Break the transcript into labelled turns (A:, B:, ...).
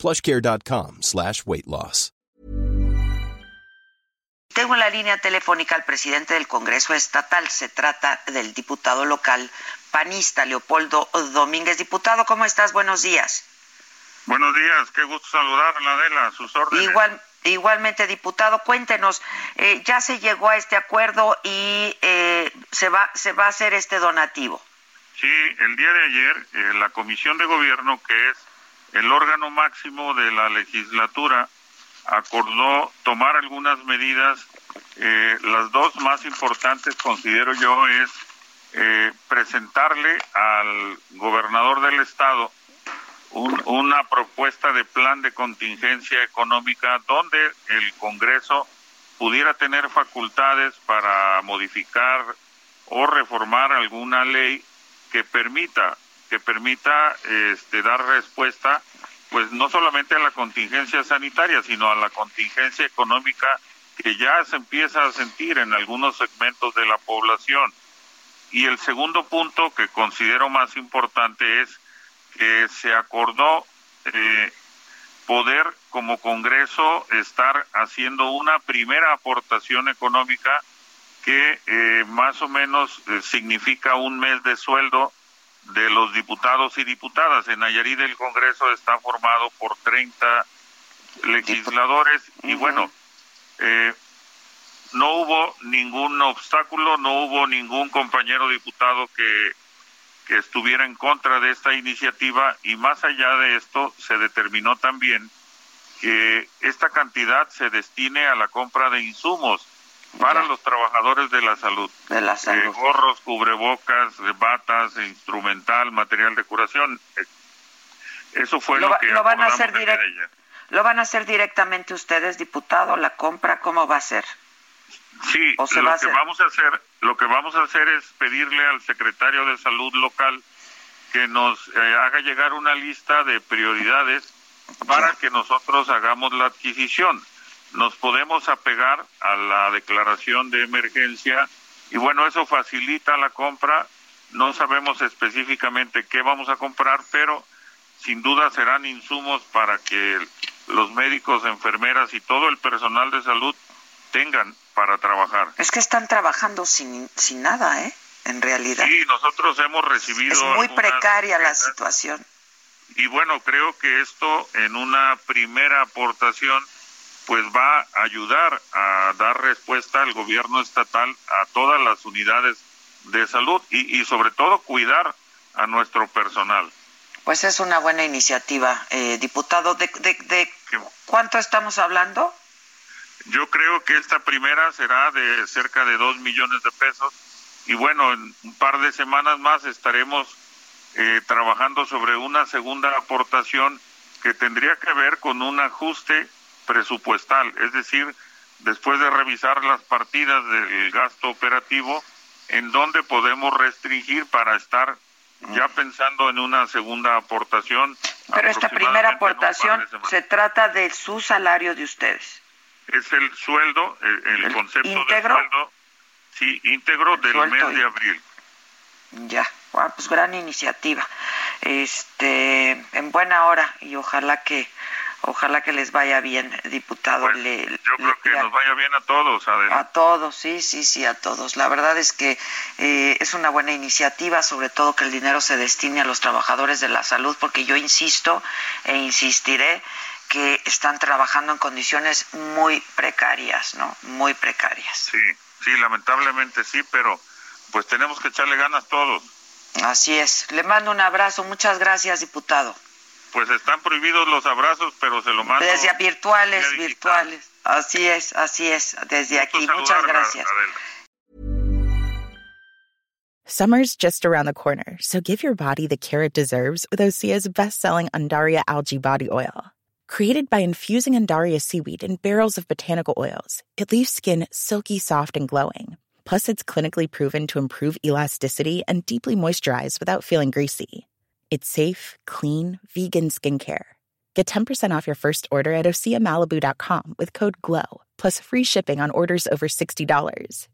A: plushcare.com slash weight loss.
B: Tengo en la línea telefónica al presidente del Congreso Estatal. Se trata del diputado local panista Leopoldo Domínguez. Diputado, ¿cómo estás? Buenos días.
C: Buenos días, qué gusto saludarla, Adela, sus órdenes.
B: Igual, igualmente, diputado, cuéntenos, eh, ya se llegó a este acuerdo y eh, se, va, se va a hacer este donativo.
C: Sí, el día de ayer eh, la Comisión de Gobierno, que es el órgano máximo de la legislatura, acordó tomar algunas medidas. Eh, las dos más importantes, considero yo, es eh, presentarle al gobernador del estado una propuesta de plan de contingencia económica donde el Congreso pudiera tener facultades para modificar o reformar alguna ley que permita que permita este, dar respuesta pues no solamente a la contingencia sanitaria, sino a la contingencia económica que ya se empieza a sentir en algunos segmentos de la población. Y el segundo punto que considero más importante es que se acordó eh, poder como Congreso estar haciendo una primera aportación económica que eh, más o menos eh, significa un mes de sueldo de los diputados y diputadas. En Nayarit el Congreso está formado por 30 legisladores y bueno, eh, no hubo ningún obstáculo, no hubo ningún compañero diputado que, que estuviera en contra de esta iniciativa y más allá de esto se determinó también que esta cantidad se destine a la compra de insumos para los trabajadores de la salud.
B: De la salud.
C: Eh, gorros, cubrebocas, batas, instrumental, material de curación. Eh, eso fue lo, que
B: lo van a hacer ¿Lo van a hacer directamente ustedes, diputado, la compra? ¿Cómo va a ser?
C: Sí, lo que vamos a hacer, lo que vamos a hacer es pedirle al secretario de salud local que nos eh, haga llegar una lista de prioridades para que nosotros hagamos la adquisición nos podemos apegar a la declaración de emergencia y bueno, eso facilita la compra. No sabemos específicamente qué vamos a comprar, pero sin duda serán insumos para que los médicos, enfermeras y todo el personal de salud tengan para trabajar.
B: Es que están trabajando sin, sin nada, ¿eh? En realidad.
C: Sí, nosotros hemos recibido.
B: Es muy precaria la situación.
C: Y bueno, creo que esto en una primera aportación pues va a ayudar a dar respuesta al gobierno estatal a todas las unidades de salud y, sobre todo cuidar a nuestro personal.
B: Pues es una buena iniciativa, eh, diputado. ¿De, de, cuánto estamos hablando?
C: Yo creo que esta primera será de cerca de dos millones de pesos y bueno, en un par de semanas más estaremos eh, trabajando sobre una segunda aportación que tendría que ver con un ajuste presupuestal, es decir, después de revisar las partidas del gasto operativo, en donde podemos restringir para estar ya pensando en una segunda aportación.
B: Pero esta primera aportación se trata de su salario de ustedes.
C: Es el sueldo, el, concepto de sueldo, sí, íntegro del mes de abril.
B: Ya, pues gran iniciativa. Este, en buena hora y ojalá que Ojalá que les vaya bien, diputado.
C: Pues, yo creo que nos vaya bien a todos.
B: A todos, sí, sí, sí, a todos. La verdad es que eh, es una buena iniciativa, sobre todo que el dinero se destine a los trabajadores de la salud, porque yo insisto e insistiré que están trabajando en condiciones muy precarias, ¿no? Muy precarias.
C: Sí, sí, lamentablemente sí, pero pues tenemos que echarle ganas todos.
B: Así es. Le mando un abrazo. Muchas gracias, diputado.
C: Pues están prohibidos los abrazos, pero se lo mando.
B: Desde virtuales, virtuales. Así es, así es, desde aquí. Muchas gracias.
D: Summer's just around the corner, so give your body the care it deserves with Osea's best-selling Andaria algae body oil. Created by infusing Andaria seaweed in barrels of botanical oils, it leaves skin silky soft and glowing. Plus, it's clinically proven to improve elasticity and deeply moisturize without feeling greasy. It's safe, clean, vegan skincare. Get 10% off your first order at oseamalibu.com with code GLOW, plus free shipping on orders over $60.